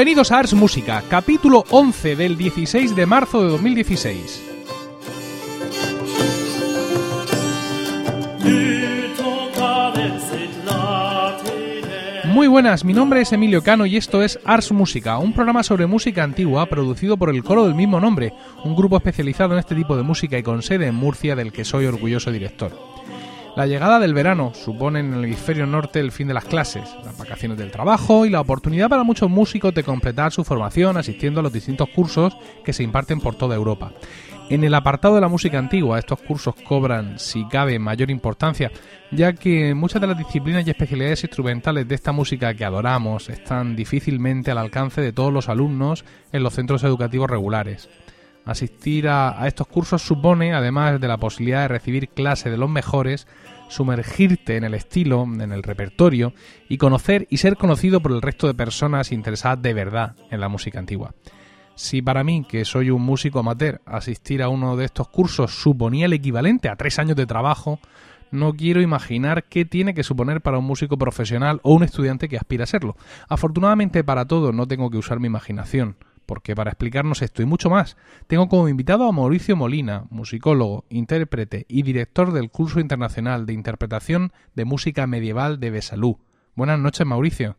Bienvenidos a Ars Música, capítulo 11 del 16 de marzo de 2016. Muy buenas, mi nombre es Emilio Cano y esto es Ars Música, un programa sobre música antigua producido por el coro del mismo nombre, un grupo especializado en este tipo de música y con sede en Murcia del que soy orgulloso director. La llegada del verano supone en el hemisferio norte el fin de las clases, las vacaciones del trabajo y la oportunidad para muchos músicos de completar su formación asistiendo a los distintos cursos que se imparten por toda Europa. En el apartado de la música antigua, estos cursos cobran, si cabe, mayor importancia, ya que muchas de las disciplinas y especialidades instrumentales de esta música que adoramos están difícilmente al alcance de todos los alumnos en los centros educativos regulares. Asistir a, estos cursos supone, además de la posibilidad de recibir clase de los mejores, sumergirte en el estilo, en el repertorio y conocer y ser conocido por el resto de personas interesadas de verdad en la música antigua. Si para mí, que soy un músico amateur, asistir a uno de estos cursos suponía el equivalente a tres años de trabajo, no quiero imaginar qué tiene que suponer para un músico profesional o un estudiante que aspira a serlo. Afortunadamente para todo no tengo que usar mi imaginación porque para explicarnos esto y mucho más, tengo como invitado a Mauricio Molina, musicólogo, intérprete y director del curso internacional de interpretación de música medieval de Besalú. Buenas noches, Mauricio.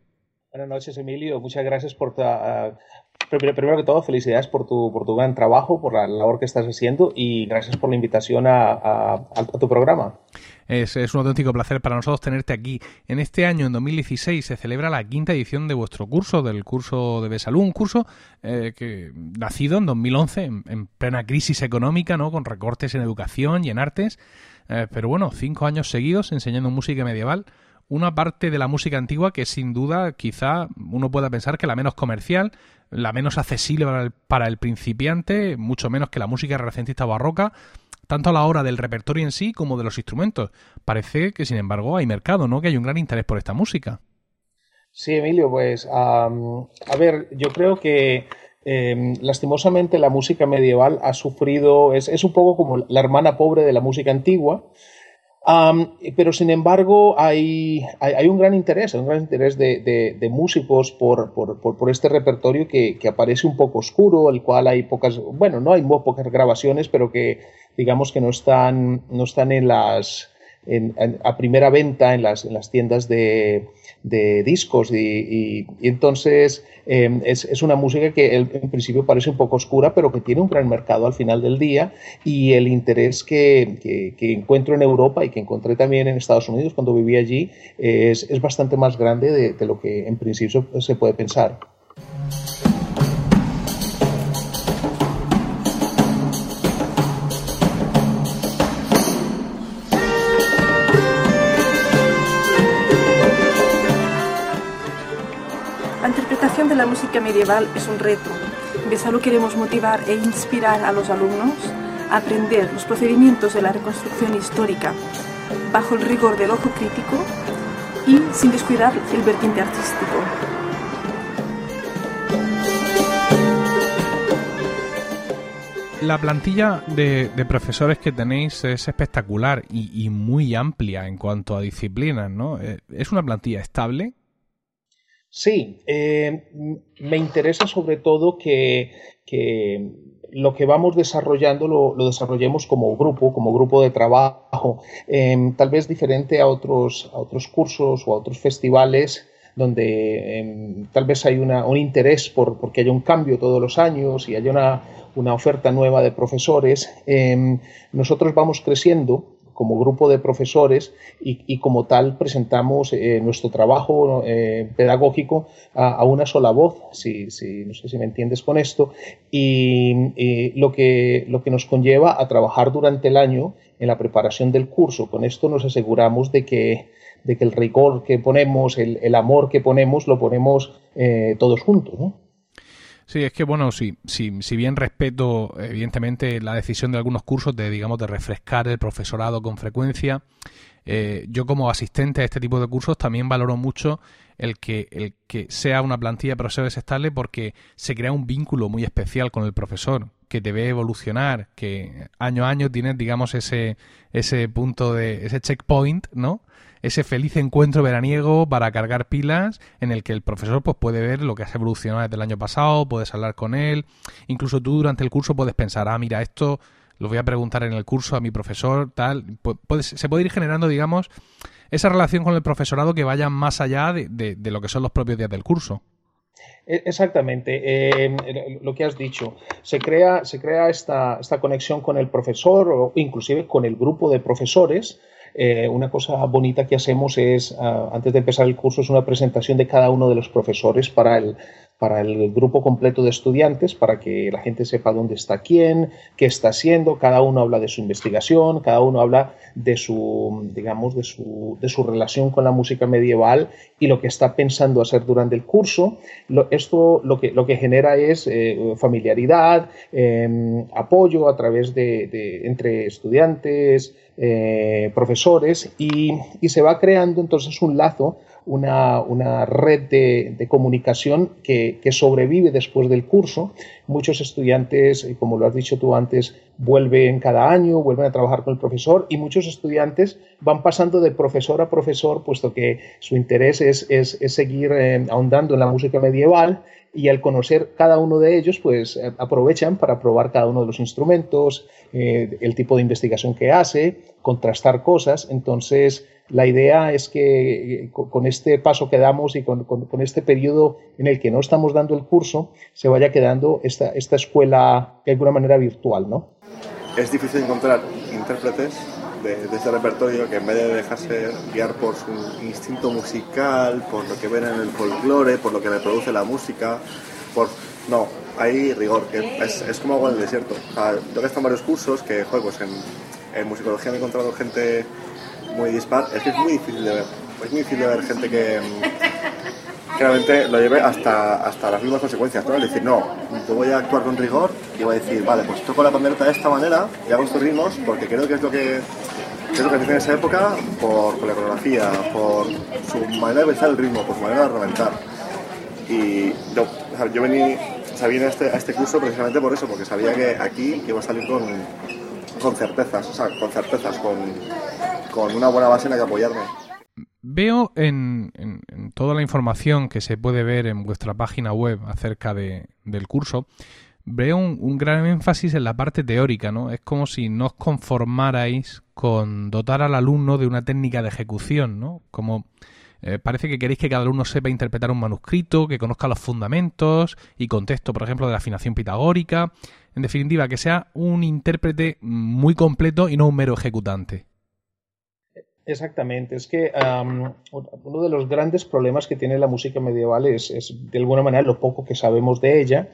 Buenas noches, Emilio. Muchas gracias por tu, ah, primero, que todo, felicidades por tu, por tu gran trabajo, por la labor que estás haciendo y gracias por la invitación a tu programa. Es, un auténtico placer para nosotros tenerte aquí. En este año, en 2016, se celebra la quinta edición de vuestro curso, del curso de Besalú, un curso eh, que nacido en 2011, en, plena crisis económica, ¿no? con recortes en educación y en artes. Eh, pero bueno, cinco años seguidos enseñando música medieval una parte de la música antigua que sin duda quizá uno pueda pensar que la menos comercial, la menos accesible para el, para el principiante, mucho menos que la música renacentista barroca, tanto a la hora del repertorio en sí como de los instrumentos. Parece que, sin embargo, hay mercado, ¿no? Que hay un gran interés por esta música. Sí, Emilio, pues a ver, yo creo que em, lastimosamente la música medieval ha sufrido, es, es, un poco como la hermana pobre de la música antigua, pero sin embargo hay, hay, un gran interés, un gran interés de, músicos por, por, por, este repertorio que, que, aparece un poco oscuro, el cual hay pocas, bueno, no hay muy pocas grabaciones, pero que digamos que no están, no están en las, a primera venta en las, en las tiendas de, de discos y, entonces em, es, es, una música que en principio parece un poco oscura pero que tiene un gran mercado al final del día y el interés que, que, encuentro en Europa y que encontré también en Estados Unidos cuando viví allí es, es bastante más grande de, de lo que en principio se puede pensar. La música medieval es un reto. En queremos motivar e inspirar a los alumnos a aprender los procedimientos de la reconstrucción histórica bajo el rigor del ojo crítico y sin descuidar el vertiente artístico. La plantilla de, profesores que tenéis es espectacular y, y, muy amplia en cuanto a disciplinas, ¿no? Eh, ¿Es una plantilla estable? Sí, eh, me interesa sobre todo que, lo que vamos desarrollando lo, desarrollemos como grupo, como grupo de trabajo, em, tal vez diferente a otros, a otros cursos o a otros festivales donde em, tal vez hay un interés por porque haya un cambio todos los años y haya una, una oferta nueva de profesores. Em, nosotros vamos creciendo como grupo de profesores y, como tal presentamos eh, nuestro trabajo eh, pedagógico a, una sola voz, si, no sé si me entiendes con esto, y, lo, que, lo que nos conlleva a trabajar durante el año en la preparación del curso. Con esto nos aseguramos de que, de que el rigor que ponemos, el, amor que ponemos, lo ponemos eh, todos juntos. ¿no? Sí, es que bueno, sí, sí, si bien respeto evidentemente la decisión de algunos cursos de, digamos, de refrescar el profesorado con frecuencia, eh, yo como asistente a este tipo de cursos también valoro mucho el que, el que sea una plantilla de profesores estable porque se crea un vínculo muy especial con el profesor, que te ve evolucionar, que año a año tienes, digamos, ese, ese punto de, ese checkpoint, ¿no? Ese feliz encuentro veraniego para cargar pilas en el que el profesor pues puede ver lo que has evolucionado desde el año pasado, puedes hablar con él, incluso tú durante el curso puedes pensar, ah, mira, esto lo voy a preguntar en el curso a mi profesor, tal, se puede ir generando, digamos, esa relación con el profesorado que vaya más allá de, lo que son los propios días del curso. E, exactamente, em, lo que has dicho. Se crea, se crea esta, esta, conexión con el profesor o inclusive con el grupo de profesores. Eh, una cosa bonita que hacemos es, ah, antes de empezar el curso, es una presentación de cada uno de los profesores para el, para el grupo completo de estudiantes, para que la gente sepa dónde está quién, qué está haciendo, cada uno habla de su investigación, cada uno habla de su, digamos, de su, de su relación con la música medieval y lo que está pensando hacer durante el curso. esto lo que, lo que genera es eh, familiaridad, em, apoyo a través de, entre estudiantes, eh, profesores y, y se va creando entonces un lazo una, red de, comunicación que, sobrevive después del curso. Muchos estudiantes, eh, como lo has dicho tú antes, vuelven cada año, vuelven a trabajar con el profesor y muchos estudiantes van pasando de profesor a profesor, puesto que su interés es, seguir eh, ahondando en la música medieval y al conocer cada uno de ellos, pues eh, aprovechan para probar cada uno de los instrumentos, el tipo de investigación que hace, contrastar cosas. Entonces, la idea es que eh, con este paso que damos y con, este periodo en el que no estamos dando el curso, se vaya quedando esta, esta escuela de alguna manera virtual, ¿no? Es difícil encontrar intérpretes de, este repertorio que en vez de dejarse guiar por su instinto musical, por lo que ven en el folclore, por lo que reproduce la música, por... No, hay rigor, es, es como agua en el desierto. yo que he estado en varios cursos que, joder, pues en, en musicología me he encontrado gente muy dispar, es que es muy difícil de ver. Es muy difícil de ver gente que, realmente lo lleve hasta, hasta las mismas consecuencias. Es decir, no, yo voy a actuar con rigor y voy a decir, vale, pues toco la pandereta de esta manera y hago estos ritmos porque creo que es lo que lo que en esa época por, la coreografía, por su manera de pensar el ritmo, por su manera de reventar. Y yo, yo vení, o este, a este curso precisamente por eso, porque sabía que aquí iba a salir con, con certezas, o sea, con certezas, con, con una buena base en la que apoyarme. Veo en, toda la información que se puede ver en vuestra página web acerca de, del curso, veo un, gran énfasis en la parte teórica, ¿no? Es como si no os conformarais con dotar al alumno de una técnica de ejecución, ¿no? Como eh, parece que queréis que cada alumno sepa interpretar un manuscrito, que conozca los fundamentos y contexto, por ejemplo, de la afinación pitagórica. En definitiva, que sea un intérprete muy completo y no un mero ejecutante. Exactamente, es que uno de los grandes problemas que tiene la música medieval es, de alguna manera lo poco que sabemos de ella,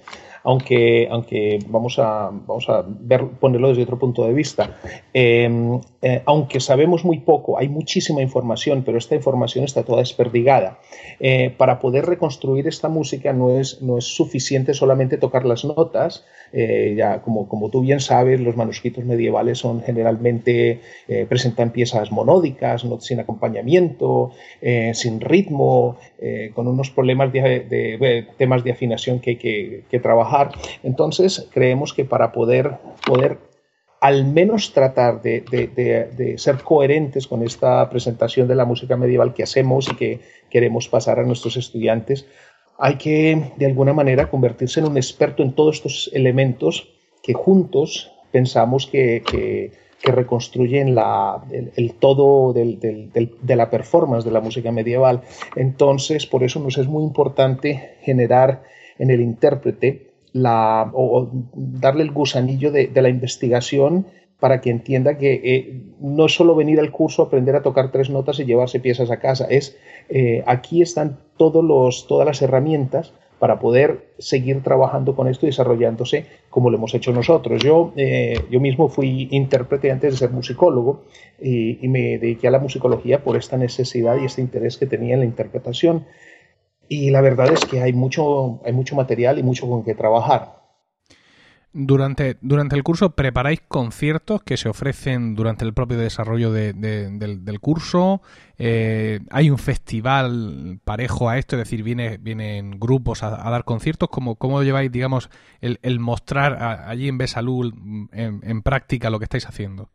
aunque, aunque vamos a, vamos a ver, ponerlo desde otro punto de vista. Em, eh, aunque sabemos muy poco, hay muchísima información, pero esta información está toda desperdigada. Eh, para poder reconstruir esta música no es, no es suficiente solamente tocar las notas, eh, ya como, como tú bien sabes, los manuscritos medievales son generalmente, presentan piezas monódicas, no, sin acompañamiento, sin ritmo, con unos problemas de, temas de afinación que hay que, que trabajar. Entonces, creemos que para poder, poder al menos tratar de, ser coherentes con esta presentación de la música medieval que hacemos y que queremos pasar a nuestros estudiantes, hay que de alguna manera convertirse en un experto en todos estos elementos que juntos pensamos que, reconstruyen el, todo de la performance de la música medieval. Entonces, por eso nos es muy importante generar en el intérprete o, darle el gusanillo de, la investigación para que entienda que eh, no es solo venir al curso, aprender a tocar tres notas y llevarse piezas a casa, es eh, aquí están todos los, todas las herramientas para poder seguir trabajando con esto y desarrollándose como lo hemos hecho nosotros. Yo, eh, yo mismo fui intérprete antes de ser musicólogo y, me dediqué a la musicología por esta necesidad y este interés que tenía en la interpretación y la verdad es que hay mucho, hay mucho material y mucho con que trabajar. Durante, durante el curso, ¿preparáis conciertos que se ofrecen durante el propio desarrollo del, curso? Eh, ¿Hay un festival parejo a esto? Es decir, ¿viene, ¿vienen grupos a, dar conciertos? ¿Cómo, ¿Cómo, lleváis, digamos, el, mostrar allí en Besalú en, en práctica lo que estáis haciendo?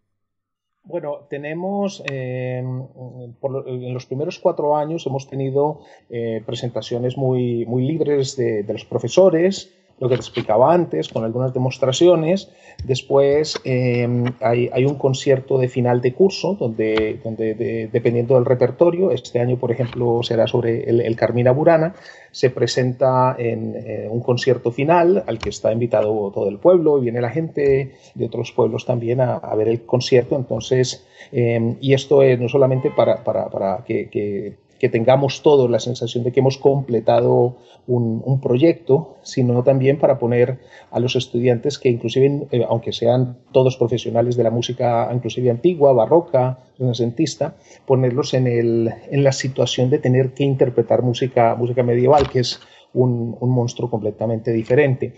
Bueno, tenemos, em, en los primeros cuatro años hemos tenido eh, presentaciones muy, muy libres de los profesores, lo que te explicaba antes, con algunas demostraciones. Después em, hay, un concierto de final de curso, donde, donde dependiendo del repertorio, este año, por ejemplo, será sobre el, Carmina Burana, se presenta en eh, un concierto final al que está invitado todo el pueblo y viene la gente de otros pueblos también a, ver el concierto. Entonces, em, y esto es no solamente para, para, que que tengamos todos la sensación de que hemos completado un, proyecto, sino también para poner a los estudiantes que inclusive, eh, aunque sean todos profesionales de la música inclusive antigua, barroca, renacentista, ponerlos en, el, en la situación de tener que interpretar música, música medieval, que es un, monstruo completamente diferente.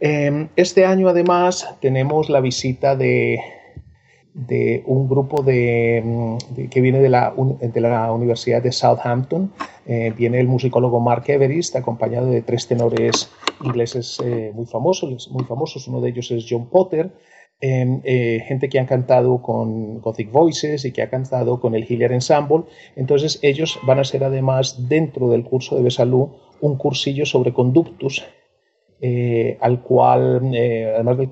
Eh, este año además tenemos la visita de, de un grupo de, mm, que viene de la, de la, Universidad de Southampton. Eh, viene el musicólogo Mark Everest, acompañado de tres tenores ingleses eh, muy famosos, muy famosos. Uno de ellos es John Potter. Em, eh, gente que han cantado con Gothic Voices y que ha cantado con el Hilliard Ensemble. Entonces ellos van a ser además dentro del curso de Besalú un cursillo sobre conductus eh, al cual, eh, además del,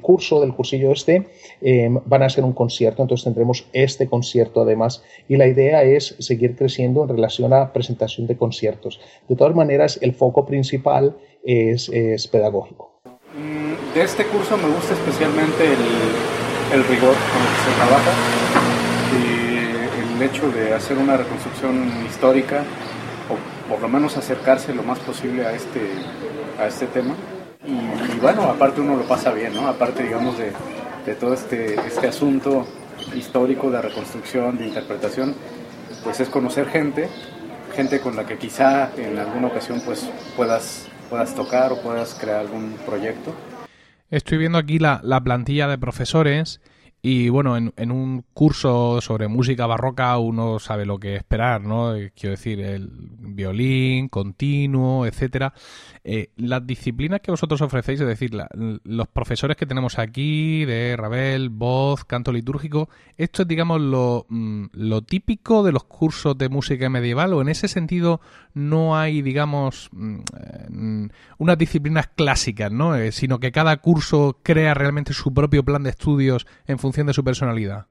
curso, del cursillo este, eh, van a ser un concierto, entonces tendremos este concierto además y la idea es seguir creciendo en relación a presentación de conciertos. De todas maneras, el foco principal es, pedagógico. Mm, de este curso me gusta especialmente el, rigor con el que se trabaja y el hecho de hacer una reconstrucción histórica o por lo menos acercarse lo más posible a este a este tema. Y, bueno, aparte uno lo pasa bien, ¿no? Aparte, digamos, de, de todo este, este asunto histórico de reconstrucción, de interpretación, pues es conocer gente, gente con la que quizá en alguna ocasión pues puedas, puedas tocar o puedas crear algún proyecto. Estoy viendo aquí la, la plantilla de profesores y bueno, en, un curso sobre música barroca uno sabe lo que esperar, ¿no? Eh, quiero decir, el violín, continuo, etcétera. Eh, las disciplinas que vosotros ofrecéis, es decir, los profesores que tenemos aquí de Ravel, voz, canto litúrgico, esto es, digamos, lo, mm, lo típico de los cursos de música medieval, o en ese sentido no hay, digamos, mm, eh, unas disciplinas clásicas, ¿no? sino que cada curso crea realmente su propio plan de estudios en de su personalidad.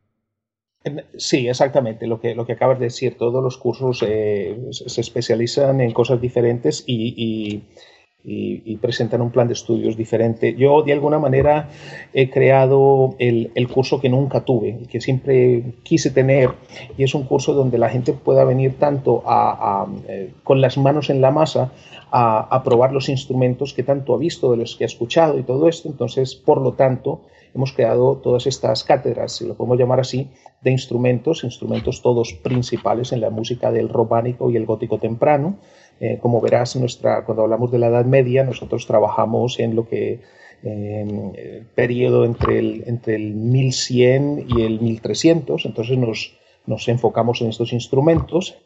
Sí, exactamente, lo que, lo que acabas de decir. Todos los cursos eh, se especializan en cosas diferentes y, presentan un plan de estudios diferente. Yo, de alguna manera, he creado el, curso que nunca tuve, que siempre quise tener, y es un curso donde la gente pueda venir tanto eh, con las manos en la masa a, a probar los instrumentos que tanto ha visto, de los que ha escuchado y todo esto. Entonces, por lo tanto, hemos creado todas estas cátedras, si lo podemos llamar así, de instrumentos, instrumentos todos principales en la música del románico y el gótico temprano. Eh, como verás, nuestra, cuando hablamos de la Edad Media, nosotros trabajamos en lo que el periodo entre el, entre el 1100 y el 1300, entonces nos, nos enfocamos en estos instrumentos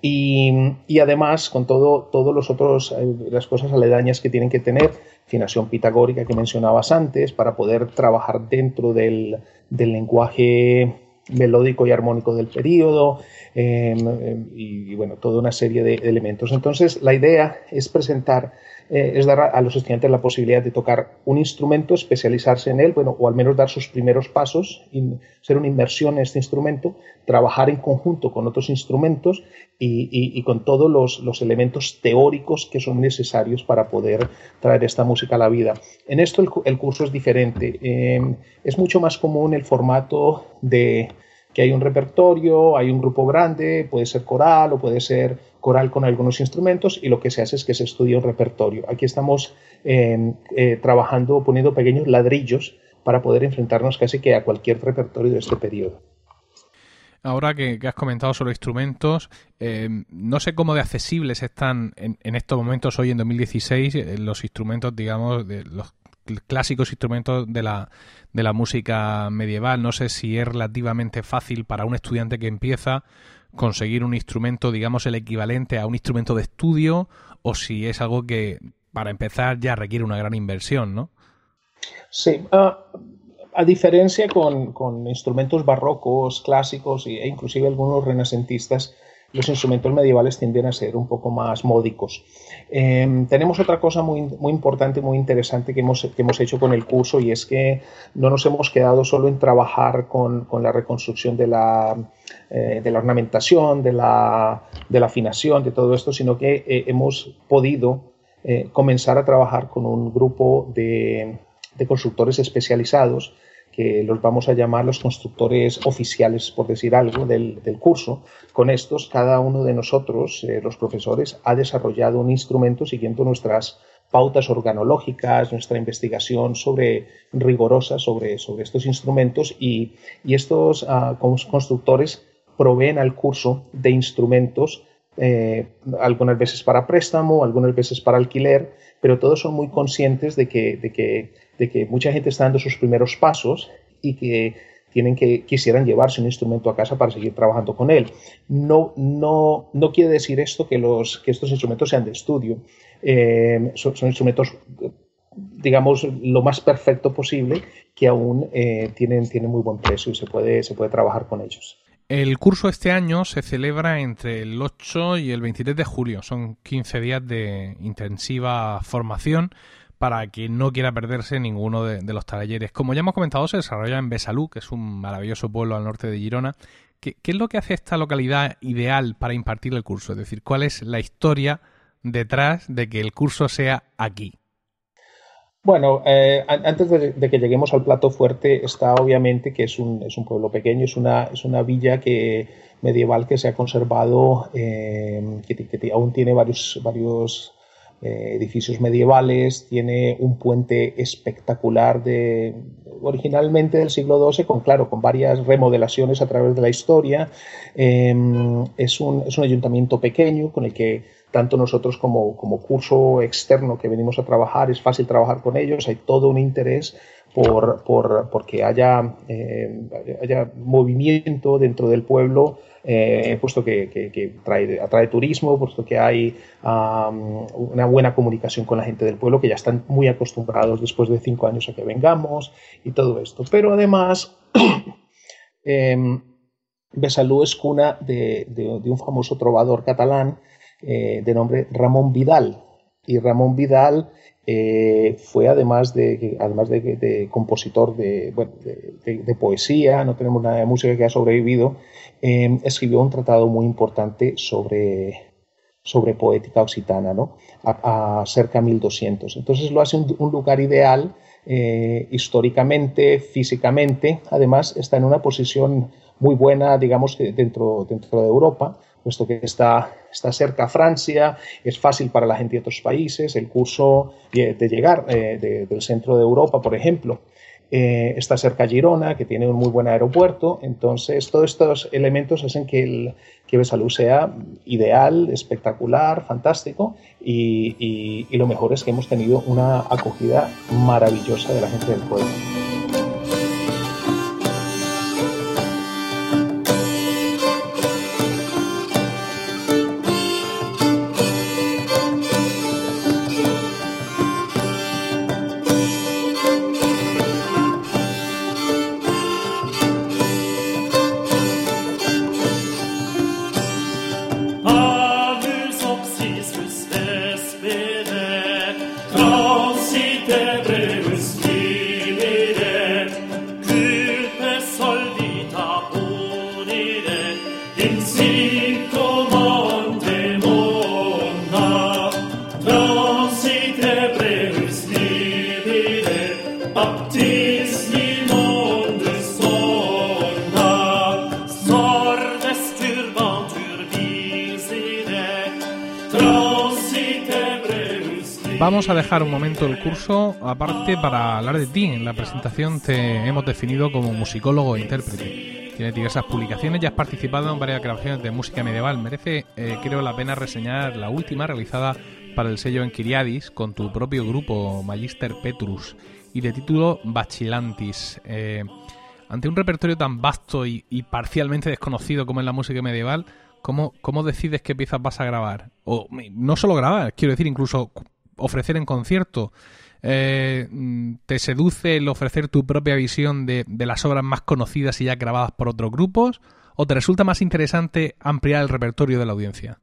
y, y, además con todo, todos los otros eh, las cosas aledañas que tienen que tener afinación pitagórica que mencionabas antes para poder trabajar dentro del, del lenguaje melódico y armónico del periodo em, em, y, bueno toda una serie de elementos. Entonces la idea es presentar eh, es dar a, los estudiantes la posibilidad de tocar un instrumento, especializarse en él, bueno, o al menos dar sus primeros pasos, ser una inmersión en este instrumento, trabajar en conjunto con otros instrumentos y, con todos los, elementos teóricos que son necesarios para poder traer esta música a la vida. En esto el, curso es diferente. Em, es mucho más común el formato de que hay un repertorio, hay un grupo grande, puede ser coral o puede ser coral con algunos instrumentos y lo que se hace es que se estudia un repertorio. Aquí estamos eh, trabajando, poniendo pequeños ladrillos para poder enfrentarnos casi que a cualquier repertorio de este periodo. Ahora que, has comentado sobre instrumentos, em, no sé cómo de accesibles están en, estos momentos, hoy en 2016, eh, los instrumentos, digamos, de los clásicos instrumentos de la, de la música medieval. No sé si es relativamente fácil para un estudiante que empieza conseguir un instrumento, digamos, el equivalente a un instrumento de estudio, o si es algo que para empezar ya requiere una gran inversión, ¿no? Sí, ah, a diferencia con, instrumentos barrocos, clásicos e inclusive algunos renacentistas, los instrumentos medievales tienden a ser un poco más módicos. Em, tenemos otra cosa muy, muy importante, muy interesante que hemos, hemos, hecho con el curso y es que no nos hemos quedado solo en trabajar con, la reconstrucción de la, eh, de la ornamentación, de la, de la, afinación, de todo esto, sino que eh, hemos podido eh, comenzar a trabajar con un grupo de, de constructores especializados que los vamos a llamar los constructores oficiales, por decir algo, del, curso. Con estos, cada uno de nosotros, eh, los profesores, ha desarrollado un instrumento siguiendo nuestras pautas organológicas, nuestra investigación sobre rigorosa sobre, sobre estos instrumentos y, estos ah, constructores proveen al curso de instrumentos eh, algunas veces para préstamo, algunas veces para alquiler, pero todos son muy conscientes de que, de que de que mucha gente está dando sus primeros pasos y que tienen que quisieran llevarse un instrumento a casa para seguir trabajando con él. No, no, no quiere decir esto que, los, que estos instrumentos sean de estudio. Eh, son, instrumentos, digamos, lo más perfecto posible que aún eh, tienen, tienen muy buen precio y se puede, se puede trabajar con ellos. El curso este año se celebra entre el 8 y el 23 de julio. Son 15 días de intensiva formación para quien no quiera perderse ninguno de, los talleres. Como ya hemos comentado, se desarrolla en Besalú, que es un maravilloso pueblo al norte de Girona. ¿Qué, es lo que hace esta localidad ideal para impartir el curso? Es decir, ¿cuál es la historia detrás de que el curso sea aquí? Bueno, eh, antes de, que lleguemos al plato fuerte, está obviamente que es un, pueblo pequeño, es una, villa que, medieval que se ha conservado, eh, que, aún tiene varios eh, edificios medievales, tiene un puente espectacular de originalmente del siglo XII, con claro, con varias remodelaciones a través de la historia. Em, es, un, es, un, ayuntamiento pequeño con el que tanto nosotros como, como curso externo que venimos a trabajar, es fácil trabajar con ellos, hay todo un interés por, por porque haya, eh, haya movimiento dentro del pueblo eh, puesto que, trae, atrae turismo, puesto que hay una buena comunicación con la gente del pueblo, que ya están muy acostumbrados después de cinco años a que vengamos y todo esto. Pero además, eh, Besalú es cuna de, un famoso trovador catalán eh, de nombre Ramón Vidal. Y Ramón Vidal eh, fue además de, además de, compositor de, poesía, no tenemos nada de música que ha sobrevivido, em, escribió un tratado muy importante sobre, sobre poética occitana, ¿no? a, cerca de 1200. Entonces lo hace un, lugar ideal eh, históricamente, físicamente, además está en una posición muy buena, digamos, dentro, dentro de Europa, puesto que está, está cerca Francia, es fácil para la gente de otros países, el curso de llegar eh, del centro de Europa, por ejemplo, eh, está cerca Girona, que tiene un muy buen aeropuerto, entonces todos estos elementos hacen que, el, que Besalú sea ideal, espectacular, fantástico, y, y lo mejor es que hemos tenido una acogida maravillosa de la gente del pueblo. Vamos a dejar un momento el curso aparte para hablar de ti. En la presentación te hemos definido como musicólogo e intérprete. Tienes diversas publicaciones y has participado en varias grabaciones de música medieval. Merece, eh, creo, la pena reseñar la última realizada para el sello Enquiriadis con tu propio grupo Magister Petrus. y de título Bachilantis. Eh, ante un repertorio tan vasto y, parcialmente desconocido como es la música medieval, ¿cómo, ¿cómo decides qué piezas vas a grabar? O no solo grabar, quiero decir, incluso ofrecer en concierto. Eh, ¿Te seduce el ofrecer tu propia visión de, de las obras más conocidas y ya grabadas por otros grupos? ¿O te resulta más interesante ampliar el repertorio de la audiencia?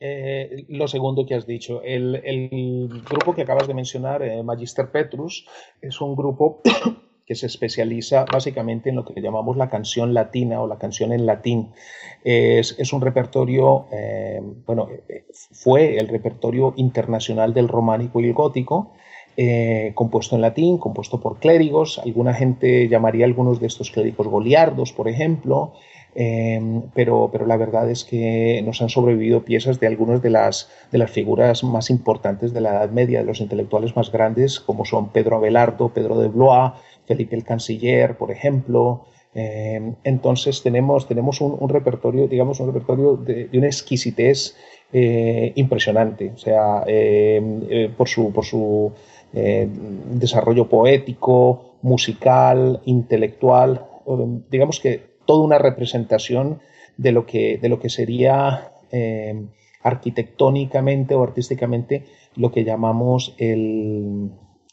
Eh, lo segundo que has dicho, el, grupo que acabas de mencionar, eh, Magister Petrus, es un grupo que se especializa básicamente en lo que llamamos la canción latina o la canción en latín. Es, un repertorio, eh, bueno, fue el repertorio internacional del románico y el gótico, compuesto en latín, compuesto por clérigos. Alguna gente llamaría a algunos de estos clérigos goliardos, por ejemplo. Em, pero, pero la verdad es que nos han sobrevivido piezas de algunas de las, de las figuras más importantes de la Edad Media, de los intelectuales más grandes, como son Pedro Abelardo, Pedro de Blois, Felipe el Canciller, por ejemplo. Em, entonces tenemos, un, repertorio, digamos, un repertorio de, una exquisitez eh, impresionante, o sea, eh, por su, eh, desarrollo poético, musical, intelectual, digamos que toda una representación de lo que, sería eh, arquitectónicamente o artísticamente lo que llamamos el,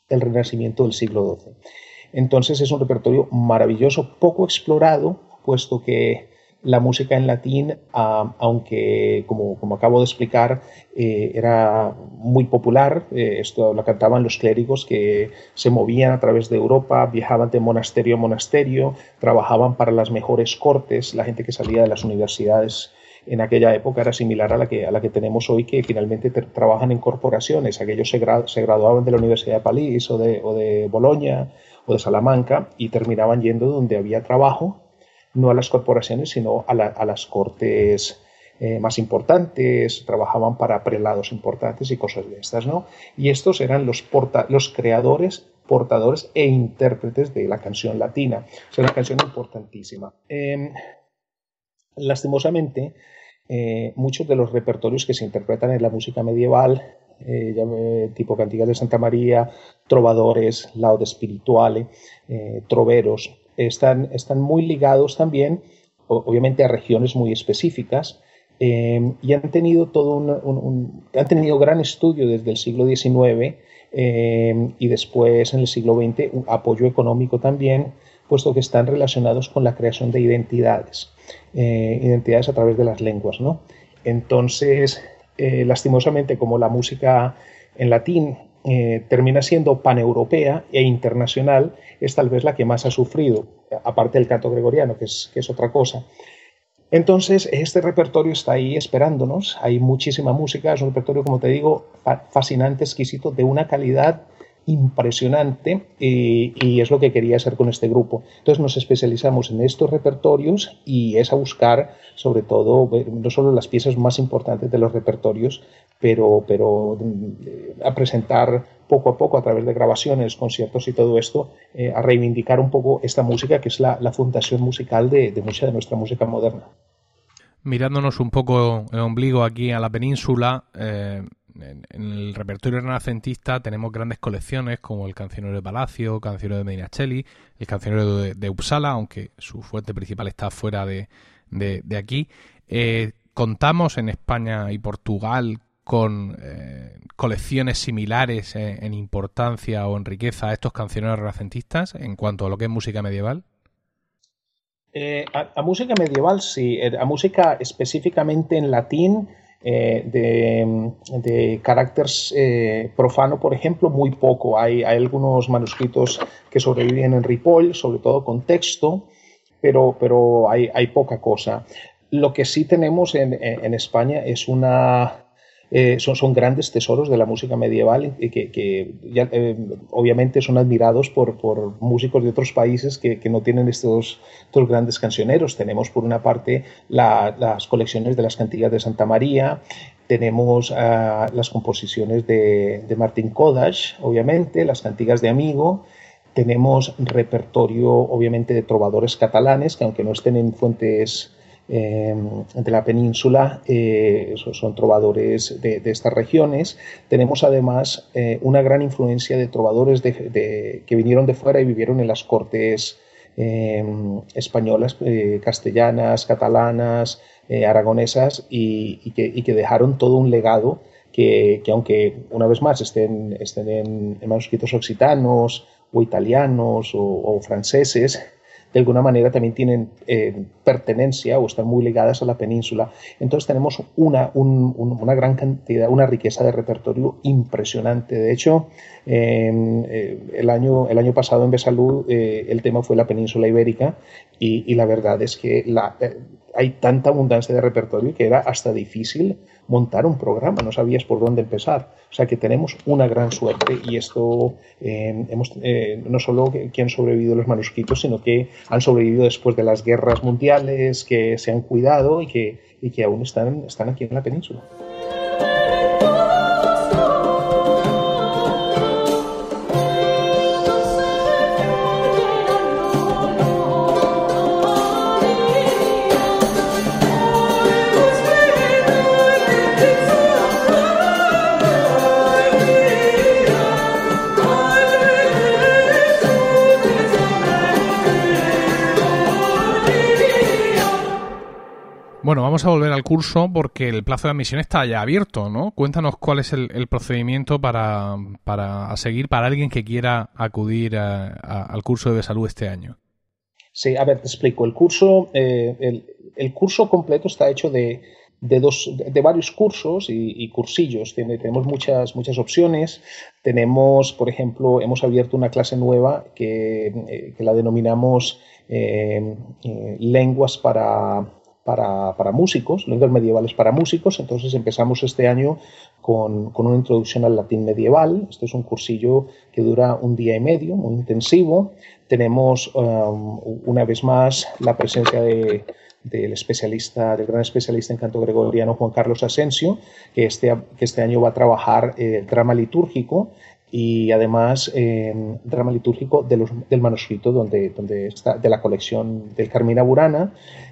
el Renacimiento del siglo XII. Entonces es un repertorio maravilloso, poco explorado, puesto que la música en latín, aunque como, como, acabo de explicar, eh, era muy popular, eh, esto la cantaban los clérigos que se movían a través de Europa, viajaban de monasterio a monasterio, trabajaban para las mejores cortes, la gente que salía de las universidades en aquella época era similar a la que, a la que tenemos hoy, que finalmente trabajan en corporaciones. Aquellos se, se, graduaban de la Universidad de París o de, o de Bolonia o de Salamanca y terminaban yendo donde había trabajo no a las corporaciones, sino a, las cortes eh, más importantes, trabajaban para prelados importantes y cosas de estas, ¿no? Y estos eran los, los creadores, portadores e intérpretes de la canción latina. Es una canción importantísima. Em, lastimosamente, eh, muchos de los repertorios que se interpretan en la música medieval, eh, tipo cantigas de Santa María, trovadores, laude espirituales, troveros, están, están muy ligados también, obviamente, a regiones muy específicas. Eh, y han tenido todo un, han tenido gran estudio desde el siglo XIX eh, y después en el siglo XX un apoyo económico también, puesto que están relacionados con la creación de identidades, eh, identidades a través de las lenguas. ¿no? Entonces, lastimosamente, como la música en latín eh, termina siendo paneuropea e internacional, es tal vez la que más ha sufrido, aparte del canto gregoriano, que es, que es otra cosa. Entonces, este repertorio está ahí esperándonos, hay muchísima música, es un repertorio, como te digo, fascinante, exquisito, de una calidad impresionante y, es lo que quería hacer con este grupo. Entonces nos especializamos en estos repertorios y es a buscar sobre todo no solo las piezas más importantes de los repertorios, pero, pero eh, a presentar poco a poco a través de grabaciones, conciertos y todo esto, eh, a reivindicar un poco esta música que es la, fundación musical de, mucha de nuestra música moderna. Mirándonos un poco el ombligo aquí a la península, eh, en, el repertorio renacentista tenemos grandes colecciones como el Cancionero de Palacio, Cancionero de Medinaceli, el Cancionero de, Uppsala, aunque su fuente principal está fuera de, aquí. Eh, contamos en España y Portugal con eh, colecciones similares en, importancia o en riqueza a estos cancioneros renacentistas en cuanto a lo que es música medieval? Eh, a, música medieval sí, a música específicamente en latín eh, de, carácter eh, profano, por ejemplo, muy poco. Hay, algunos manuscritos que sobreviven en Ripoll, sobre todo con texto, pero, pero hay, poca cosa. Lo que sí tenemos en España es una eh, son, grandes tesoros de la música medieval y que, eh, obviamente son admirados por, músicos de otros países que, no tienen estos, grandes cancioneros. Tenemos por una parte las colecciones de las cantigas de Santa María, tenemos ah, las composiciones de, de Martín Kodash, obviamente, las cantigas de Amigo, tenemos repertorio obviamente de trovadores catalanes que aunque no estén en fuentes de la península, son trovadores de, estas regiones. Tenemos además una gran influencia de trovadores que vinieron de fuera y vivieron en las cortes españolas, castellanas, catalanas, aragonesas y, que, dejaron todo un legado que, aunque una vez más estén, estén en, manuscritos occitanos o italianos o, franceses, de alguna manera también tienen eh, pertenencia o están muy ligadas a la península. Entonces tenemos una, una gran cantidad, una riqueza de repertorio impresionante. De hecho, eh, el, año, el año pasado en Besalú eh, el tema fue la península ibérica y, la verdad es que hay tanta abundancia de repertorio que era hasta difícil montar un programa, no sabías por dónde empezar. O sea que tenemos una gran suerte y esto eh, hemos, eh, no solo que han sobrevivido los manuscritos, sino que han sobrevivido después de las guerras mundiales, que se han cuidado y que, y que aún están, están aquí en la península. A volver al curso porque el plazo de admisión está ya abierto, ¿no? Cuéntanos cuál es el, procedimiento para, seguir para alguien que quiera acudir al curso de salud este año. Sí, a ver, te explico. El curso, eh, el, curso completo está hecho de, dos, de, varios cursos y, cursillos. tenemos muchas, muchas opciones. Tenemos, por ejemplo, hemos abierto una clase nueva que, eh, la denominamos eh, lenguas para para, músicos, lenguas medievales para músicos. Entonces empezamos este año con, una introducción al latín medieval. Esto es un cursillo que dura un día y medio, muy intensivo. Tenemos um, una vez más la presencia del especialista, del gran especialista en canto gregoriano Juan Carlos Asensio, que este, que este año va a trabajar el eh, drama litúrgico y además eh, drama litúrgico del manuscrito donde, donde está, de la colección del Carmina Burana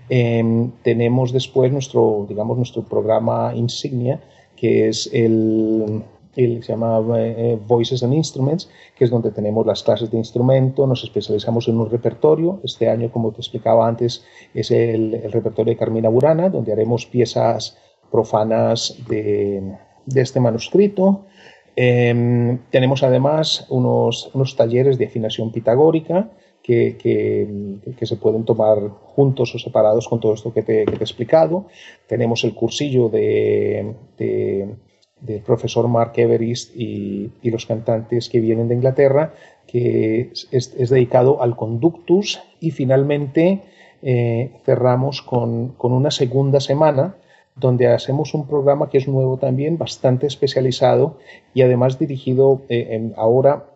Em, tenemos después nuestro, digamos, nuestro programa insignia, que es el, el se llama eh, Voices and Instruments, que es donde tenemos las clases de instrumento, nos especializamos en un repertorio. Este año, como te explicaba antes, es el, el repertorio de Carmina Burana, donde haremos piezas profanas de, de este manuscrito. Em, tenemos además unos, unos talleres de afinación pitagórica que, que, se pueden tomar juntos o separados con todo esto que te, he explicado. Tenemos el cursillo de, del profesor Mark Everest y, y, los cantantes que vienen de Inglaterra, que es, es, dedicado al conductus y finalmente eh, cerramos con, con, una segunda semana donde hacemos un programa que es nuevo también, bastante especializado y además dirigido eh, ahora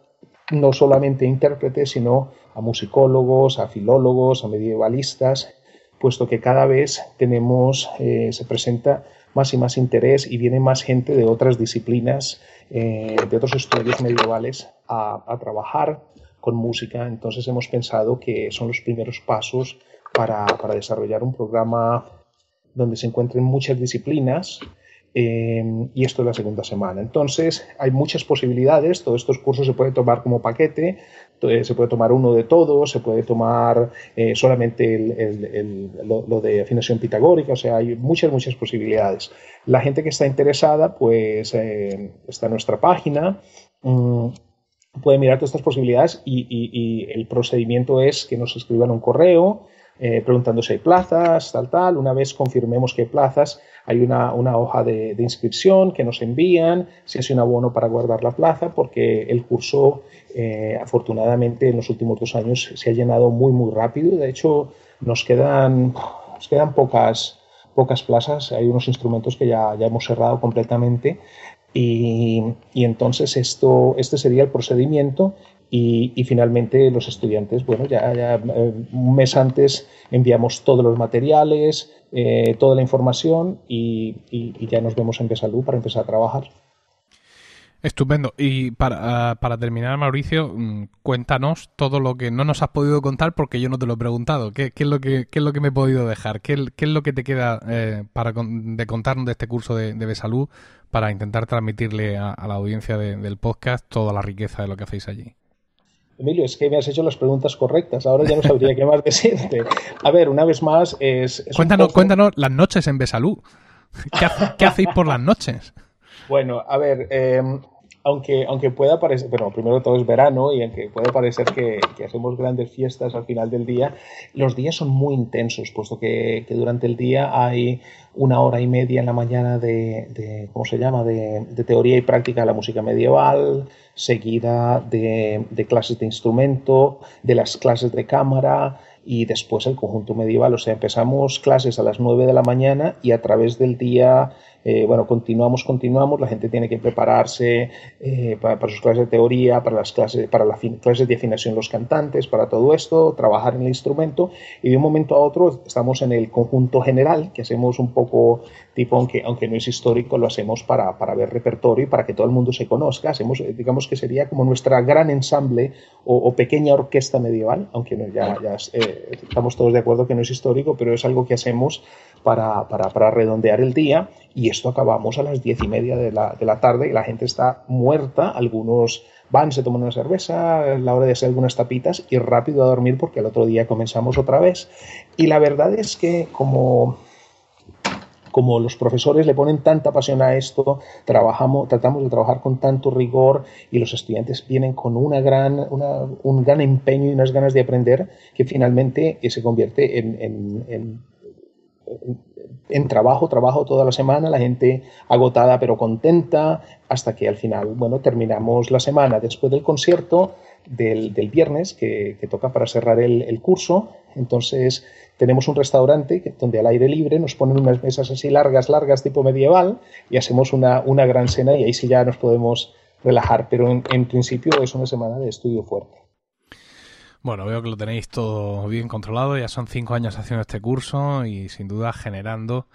no solamente a intérpretes, sino a musicólogos, a filólogos, a medievalistas, puesto que cada vez tenemos, eh, se presenta más y más interés y viene más gente de otras disciplinas, eh, de otros estudios medievales a, trabajar con música. Entonces hemos pensado que son los primeros pasos para desarrollar un programa donde se encuentren muchas disciplinas Em, y esto es la segunda semana. Entonces, hay muchas posibilidades. Todos estos cursos se pueden tomar como paquete. Se puede tomar uno de todos, se puede tomar eh, solamente lo, de afinación pitagórica, o sea, hay muchas, muchas posibilidades. La gente que está interesada, pues eh, está en nuestra página, mm, puede mirar todas estas posibilidades y, el procedimiento es que nos escriban un correo eh, preguntando si hay plazas, tal, tal. Una vez confirmemos que hay plazas, hay una, hoja de, inscripción que nos envían, si es un abono para guardar la plaza, porque el curso, eh, afortunadamente, en los últimos dos años se ha llenado muy, muy rápido. De hecho, nos quedan, nos quedan pocas, pocas plazas. Hay unos instrumentos que ya, ya hemos cerrado completamente. Y, y, entonces esto, este sería el procedimiento y, finalmente los estudiantes, bueno, ya, eh, un mes antes enviamos todos los materiales, eh, toda la información y, ya nos vemos en Besalú para empezar a trabajar. Estupendo. Y para, ah, para, terminar, Mauricio, mm, cuéntanos todo lo que no nos has podido contar porque yo no te lo he preguntado. ¿Qué, es, lo que, qué es lo que me he podido dejar? ¿Qué, es lo que te queda eh, para de contarnos de este curso de, de Besalú para intentar transmitirle a, la audiencia del podcast toda la riqueza de lo que hacéis allí? Emilio, es que me has hecho las preguntas correctas. Ahora ya no sabría qué más decirte. A ver, una vez más, es. cuéntanos, cuéntanos las noches en Besalú. ¿Qué, hacéis por las noches? Bueno, a ver, em, aunque, aunque pueda parecer, bueno, primero todo es verano y aunque puede parecer que, hacemos grandes fiestas al final del día, los días son muy intensos, puesto que, durante el día hay una hora y media en la mañana de, ¿cómo se llama?, de, teoría y práctica de la música medieval, seguida de, de clases de instrumento, de las clases de cámara, y después el conjunto medieval. O sea, empezamos clases a las 9 de la mañana y a través del día eh, bueno, continuamos, continuamos, la gente tiene que prepararse eh, para, sus clases de teoría, para las clases, para las clases de afinación los cantantes, para todo esto, trabajar en el instrumento. Y de un momento a otro estamos en el conjunto general, que hacemos un poco tipo, aunque, aunque no es histórico, lo hacemos para, para ver repertorio y para que todo el mundo se conozca, hacemos, eh, digamos que sería como nuestra gran ensamble o, pequeña orquesta medieval, aunque ya, estamos todos de acuerdo que no es histórico, pero es algo que hacemos para, para redondear el día y esto acabamos a las diez y media de la, de la tarde y la gente está muerta, algunos van, se toman una cerveza, a la hora de hacer algunas tapitas y rápido a dormir porque el otro día comenzamos otra vez. Y la verdad es que como, como los profesores le ponen tanta pasión a esto, trabajamos, tratamos de trabajar con tanto rigor y los estudiantes vienen con una gran, un gran empeño y unas ganas de aprender que finalmente se convierte en en trabajo, trabajo toda la semana, la gente agotada pero contenta, hasta que al final, bueno, terminamos la semana después del concierto del, viernes que, toca para cerrar el, curso. Entonces tenemos un restaurante donde al aire libre nos ponen unas mesas así largas, largas, tipo medieval, y hacemos una, una gran cena y ahí sí ya nos podemos relajar. Pero en principio es una semana de estudio fuerte. Bueno, veo que lo tenéis todo bien controlado, ya son cinco años haciendo este curso y sin duda generando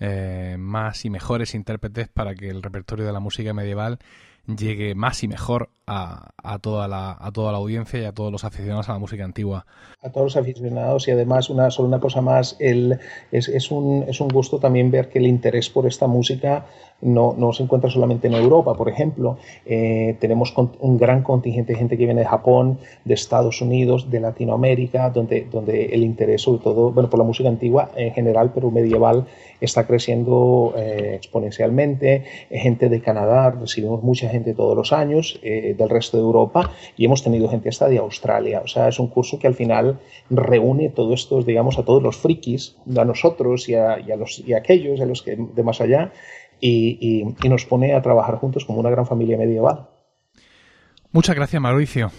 eh, más y mejores intérpretes para que el repertorio de la música medieval llegue más y mejor a, toda la, a toda la audiencia y a todos los aficionados a la música antigua. A todos los aficionados y además una, solo una cosa más, es, es, un, es un gusto también ver que el interés por esta música no, no se encuentra solamente en Europa, por ejemplo. Eh, tenemos un gran contingente de gente que viene de Japón, de Estados Unidos, de Latinoamérica, donde, donde el interés sobre todo, bueno, por la música antigua en general, pero medieval, está creciendo eh, exponencialmente. Gente de Canadá, recibimos mucha gente todos los años, eh, del resto de Europa, y hemos tenido gente hasta de Australia. O sea, es un curso que al final reúne todos estos, digamos, a todos los frikis, a nosotros y a, los, y a aquellos, a los que de más allá, y, y, nos pone a trabajar juntos como una gran familia medieval. Muchas gracias, Mauricio.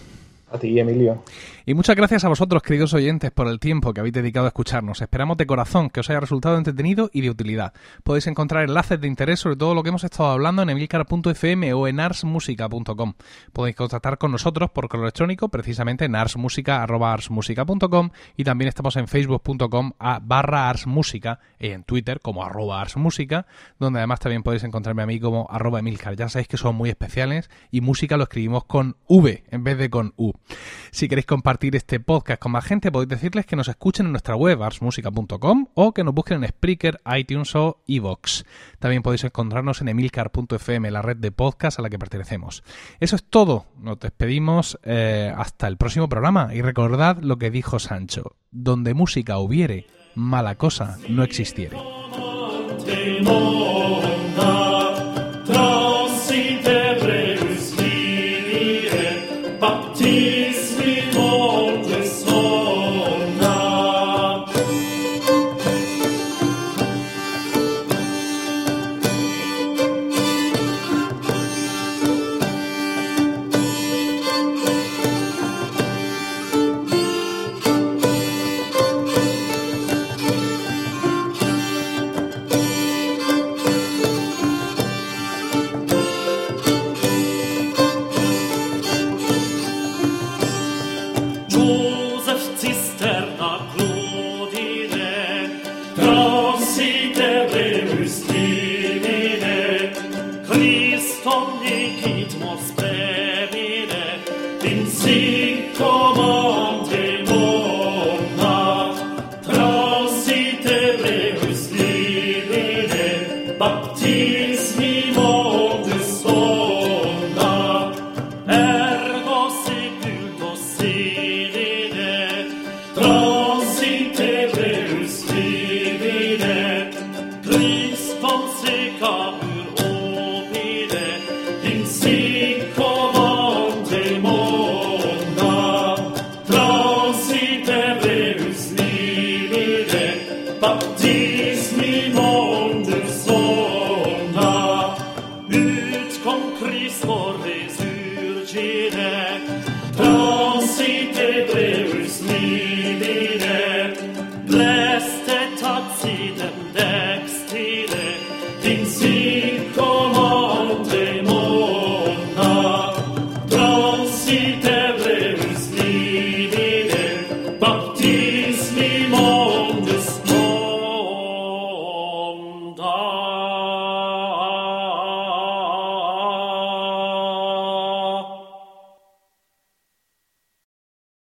A ti, Emilio. Y muchas gracias a vosotros, queridos oyentes, por el tiempo que habéis dedicado a escucharnos. Esperamos de corazón que os haya resultado entretenido y de utilidad. Podéis encontrar enlaces de interés sobre todo lo que hemos estado hablando en emilcar.fm o en arsmusica.com. Podéis contactar con nosotros por correo electrónico, precisamente en arsmusica.com y también estamos en facebook.com barra arsmusica y en Twitter como arroba arsmusica, donde además también podéis encontrarme a mí como arroba emilcar. Ya sabéis que son muy especiales y música lo escribimos con V en vez de con U. Si queréis compartir compartir este podcast con más gente, podéis decirles que nos escuchen en nuestra web arsmusica.com o que nos busquen en Spreaker, iTunes o iVoox. También podéis encontrarnos en emilcar.fm, la red de podcast a la que pertenecemos. Eso es todo. Nos despedimos eh, hasta el próximo programa y recordad lo que dijo Sancho. Donde música hubiere, mala cosa no existiere.